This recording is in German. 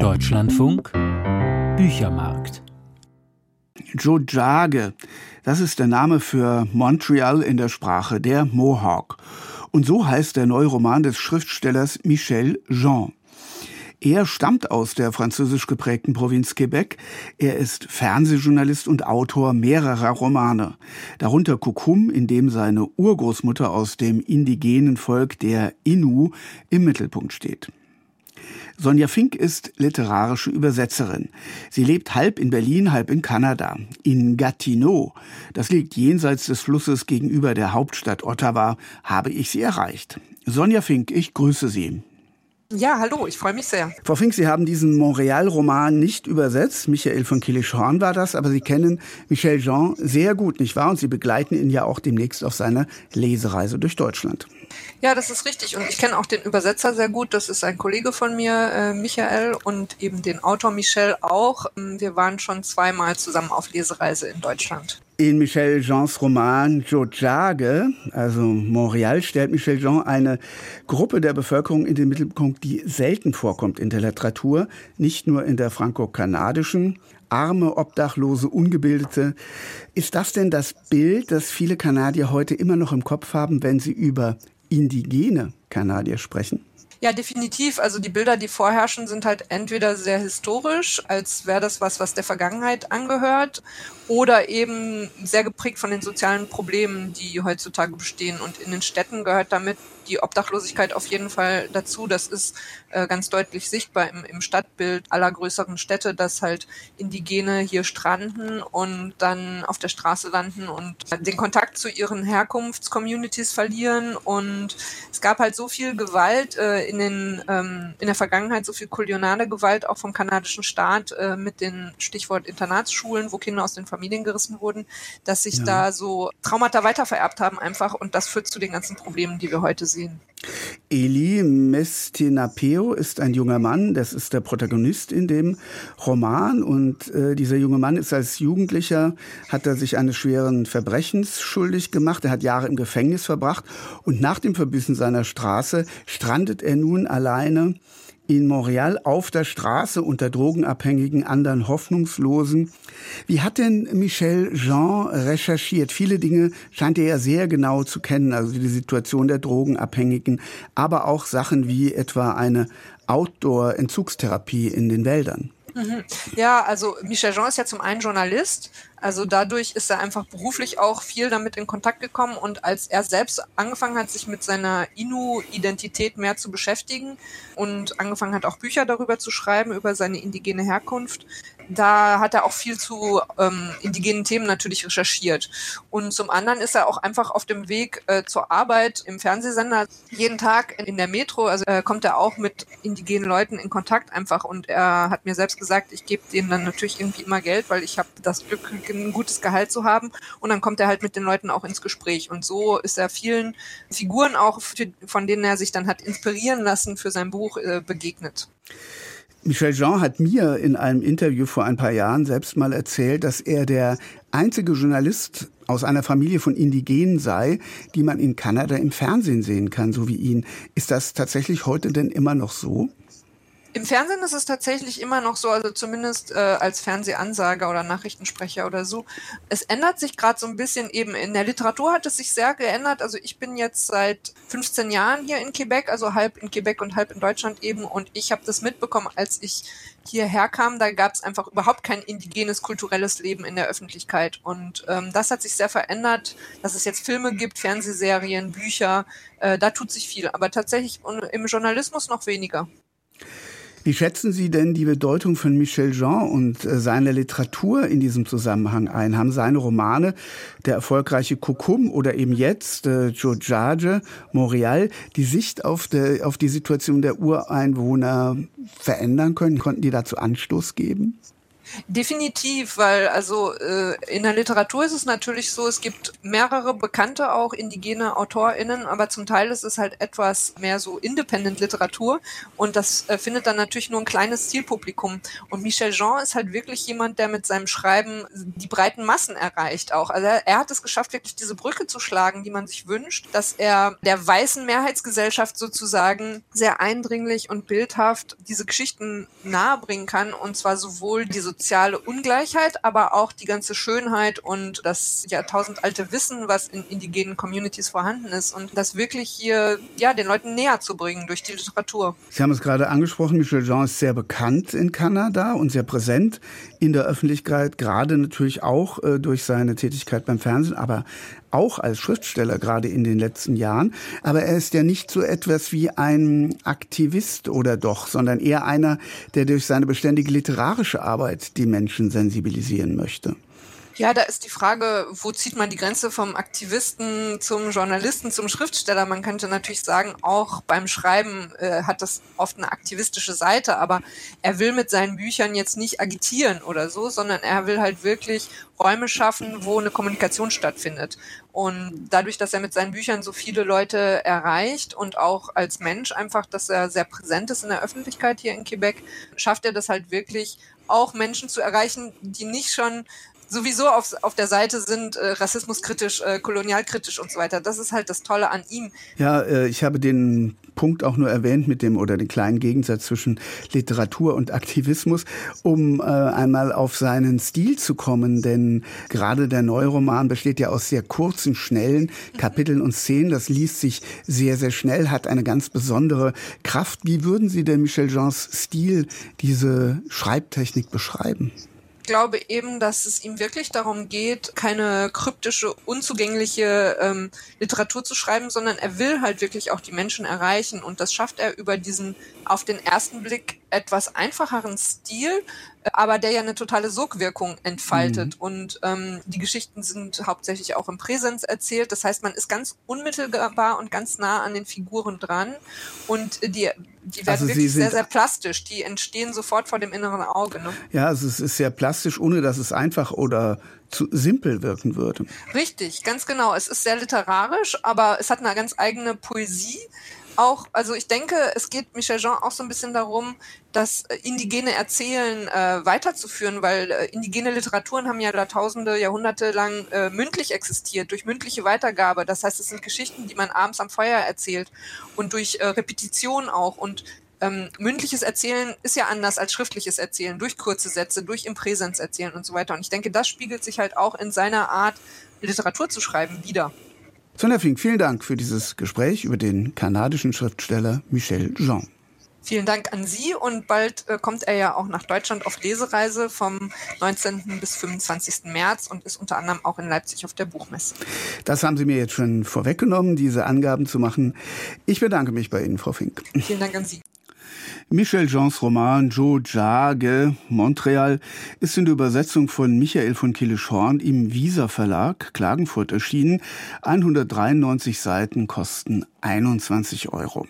Deutschlandfunk Büchermarkt. Jojage, das ist der Name für Montreal in der Sprache der Mohawk. Und so heißt der neue Roman des Schriftstellers Michel Jean. Er stammt aus der französisch geprägten Provinz Quebec. Er ist Fernsehjournalist und Autor mehrerer Romane. Darunter Kukum, in dem seine Urgroßmutter aus dem indigenen Volk der Innu im Mittelpunkt steht. Sonja Fink ist literarische Übersetzerin. Sie lebt halb in Berlin, halb in Kanada. In Gatineau, das liegt jenseits des Flusses gegenüber der Hauptstadt Ottawa, habe ich sie erreicht. Sonja Fink, ich grüße Sie. Ja, hallo, ich freue mich sehr. Frau Fink, Sie haben diesen Montreal-Roman nicht übersetzt. Michael von Kilischhorn war das, aber Sie kennen Michel Jean sehr gut, nicht wahr? Und Sie begleiten ihn ja auch demnächst auf seiner Lesereise durch Deutschland. Ja, das ist richtig. Und ich kenne auch den Übersetzer sehr gut. Das ist ein Kollege von mir, äh, Michael, und eben den Autor Michel auch. Ähm, wir waren schon zweimal zusammen auf Lesereise in Deutschland. In Michel Jeans Roman Jojage, also Montreal, stellt Michel Jean eine Gruppe der Bevölkerung in den Mittelpunkt, die selten vorkommt in der Literatur, nicht nur in der franco-kanadischen, arme, obdachlose, ungebildete. Ist das denn das Bild, das viele Kanadier heute immer noch im Kopf haben, wenn sie über indigene Kanadier sprechen? Ja, definitiv. Also die Bilder, die vorherrschen, sind halt entweder sehr historisch, als wäre das was, was der Vergangenheit angehört, oder eben sehr geprägt von den sozialen Problemen, die heutzutage bestehen. Und in den Städten gehört damit die Obdachlosigkeit auf jeden Fall dazu. Das ist äh, ganz deutlich sichtbar im, im Stadtbild aller größeren Städte, dass halt Indigene hier stranden und dann auf der Straße landen und den Kontakt zu ihren Herkunftscommunities verlieren. Und es gab halt so viel Gewalt äh, in, den, ähm, in der Vergangenheit, so viel koloniale Gewalt auch vom kanadischen Staat äh, mit den Stichwort Internatsschulen, wo Kinder aus den Familien gerissen wurden, dass sich ja. da so Traumata weitervererbt haben einfach und das führt zu den ganzen Problemen, die wir heute sehen. Eli Mestinapeo ist ein junger Mann, das ist der Protagonist in dem Roman. Und äh, dieser junge Mann ist als Jugendlicher, hat er sich eines schweren Verbrechens schuldig gemacht, er hat Jahre im Gefängnis verbracht. Und nach dem Verbissen seiner Straße strandet er nun alleine in Montreal auf der Straße unter drogenabhängigen anderen Hoffnungslosen. Wie hat denn Michel Jean recherchiert? Viele Dinge scheint er ja sehr genau zu kennen, also die Situation der Drogenabhängigen, aber auch Sachen wie etwa eine Outdoor-Entzugstherapie in den Wäldern. Mhm. Ja, also Michel Jean ist ja zum einen Journalist, also dadurch ist er einfach beruflich auch viel damit in Kontakt gekommen und als er selbst angefangen hat, sich mit seiner Inu-Identität mehr zu beschäftigen und angefangen hat, auch Bücher darüber zu schreiben, über seine indigene Herkunft, da hat er auch viel zu ähm, indigenen Themen natürlich recherchiert. Und zum anderen ist er auch einfach auf dem Weg äh, zur Arbeit im Fernsehsender jeden Tag in der Metro, also äh, kommt er auch mit indigenen Leuten in Kontakt einfach und er hat mir selbst gesagt, ich gebe denen dann natürlich irgendwie immer Geld, weil ich habe das Glück, ein gutes Gehalt zu haben und dann kommt er halt mit den Leuten auch ins Gespräch und so ist er vielen Figuren auch, von denen er sich dann hat inspirieren lassen für sein Buch äh, begegnet. Michel Jean hat mir in einem Interview vor ein paar Jahren selbst mal erzählt, dass er der einzige Journalist aus einer Familie von Indigenen sei, die man in Kanada im Fernsehen sehen kann, so wie ihn. Ist das tatsächlich heute denn immer noch so? Im Fernsehen ist es tatsächlich immer noch so, also zumindest äh, als Fernsehansager oder Nachrichtensprecher oder so. Es ändert sich gerade so ein bisschen eben. In der Literatur hat es sich sehr geändert. Also ich bin jetzt seit 15 Jahren hier in Quebec, also halb in Quebec und halb in Deutschland eben. Und ich habe das mitbekommen, als ich hierher kam. Da gab es einfach überhaupt kein indigenes kulturelles Leben in der Öffentlichkeit. Und ähm, das hat sich sehr verändert, dass es jetzt Filme gibt, Fernsehserien, Bücher. Äh, da tut sich viel. Aber tatsächlich im Journalismus noch weniger. Wie schätzen Sie denn die Bedeutung von Michel Jean und äh, seiner Literatur in diesem Zusammenhang ein? Haben seine Romane, der erfolgreiche Kukum oder eben jetzt äh, Jojage, Montreal, die Sicht auf, der, auf die Situation der Ureinwohner verändern können? Konnten die dazu Anstoß geben? Definitiv, weil also äh, in der Literatur ist es natürlich so, es gibt mehrere bekannte auch indigene AutorInnen, aber zum Teil ist es halt etwas mehr so Independent-Literatur und das äh, findet dann natürlich nur ein kleines Zielpublikum. Und Michel Jean ist halt wirklich jemand, der mit seinem Schreiben die breiten Massen erreicht auch. Also er, er hat es geschafft, wirklich diese Brücke zu schlagen, die man sich wünscht, dass er der weißen Mehrheitsgesellschaft sozusagen sehr eindringlich und bildhaft diese Geschichten nahebringen kann und zwar sowohl die soziale Ungleichheit, aber auch die ganze Schönheit und das jahrtausendalte Wissen, was in indigenen Communities vorhanden ist und das wirklich hier ja den Leuten näher zu bringen durch die Literatur. Sie haben es gerade angesprochen, Michel Jean ist sehr bekannt in Kanada und sehr präsent in der Öffentlichkeit, gerade natürlich auch äh, durch seine Tätigkeit beim Fernsehen, aber auch als Schriftsteller gerade in den letzten Jahren. Aber er ist ja nicht so etwas wie ein Aktivist oder doch, sondern eher einer, der durch seine beständige literarische Arbeit die Menschen sensibilisieren möchte. Ja, da ist die Frage, wo zieht man die Grenze vom Aktivisten zum Journalisten, zum Schriftsteller? Man könnte natürlich sagen, auch beim Schreiben äh, hat das oft eine aktivistische Seite, aber er will mit seinen Büchern jetzt nicht agitieren oder so, sondern er will halt wirklich Räume schaffen, wo eine Kommunikation stattfindet. Und dadurch, dass er mit seinen Büchern so viele Leute erreicht und auch als Mensch einfach, dass er sehr präsent ist in der Öffentlichkeit hier in Quebec, schafft er das halt wirklich auch Menschen zu erreichen, die nicht schon sowieso auf, auf der Seite sind, äh, rassismuskritisch, äh, kolonialkritisch und so weiter. Das ist halt das Tolle an ihm. Ja, äh, ich habe den Punkt auch nur erwähnt mit dem oder den kleinen Gegensatz zwischen Literatur und Aktivismus, um äh, einmal auf seinen Stil zu kommen, denn gerade der Neuroman besteht ja aus sehr kurzen, schnellen Kapiteln und Szenen. Das liest sich sehr, sehr schnell, hat eine ganz besondere Kraft. Wie würden Sie denn Michel Jeans Stil, diese Schreibtechnik beschreiben? Glaube eben, dass es ihm wirklich darum geht, keine kryptische, unzugängliche ähm, Literatur zu schreiben, sondern er will halt wirklich auch die Menschen erreichen. Und das schafft er über diesen auf den ersten Blick etwas einfacheren Stil, aber der ja eine totale Sogwirkung entfaltet. Mhm. Und ähm, die Geschichten sind hauptsächlich auch im Präsens erzählt. Das heißt, man ist ganz unmittelbar und ganz nah an den Figuren dran. Und die die werden also wirklich sehr, sehr plastisch. Die entstehen sofort vor dem inneren Auge. Ne? Ja, also es ist sehr plastisch, ohne dass es einfach oder zu simpel wirken würde. Richtig, ganz genau. Es ist sehr literarisch, aber es hat eine ganz eigene Poesie auch, also ich denke, es geht Michel Jean auch so ein bisschen darum, das äh, indigene Erzählen äh, weiterzuführen, weil äh, indigene Literaturen haben ja da tausende, Jahrhunderte lang äh, mündlich existiert, durch mündliche Weitergabe. Das heißt, es sind Geschichten, die man abends am Feuer erzählt und durch äh, Repetition auch. Und ähm, mündliches Erzählen ist ja anders als schriftliches Erzählen, durch kurze Sätze, durch im Präsens erzählen und so weiter. Und ich denke, das spiegelt sich halt auch in seiner Art, Literatur zu schreiben, wieder. Sonja Fink, vielen Dank für dieses Gespräch über den kanadischen Schriftsteller Michel Jean. Vielen Dank an Sie und bald äh, kommt er ja auch nach Deutschland auf Lesereise vom 19. bis 25. März und ist unter anderem auch in Leipzig auf der Buchmesse. Das haben Sie mir jetzt schon vorweggenommen, diese Angaben zu machen. Ich bedanke mich bei Ihnen, Frau Fink. Vielen Dank an Sie. Michel Jeans Roman Joe Jage, Montreal, ist in der Übersetzung von Michael von Killeschorn im Visa Verlag Klagenfurt erschienen. 193 Seiten kosten 21 Euro.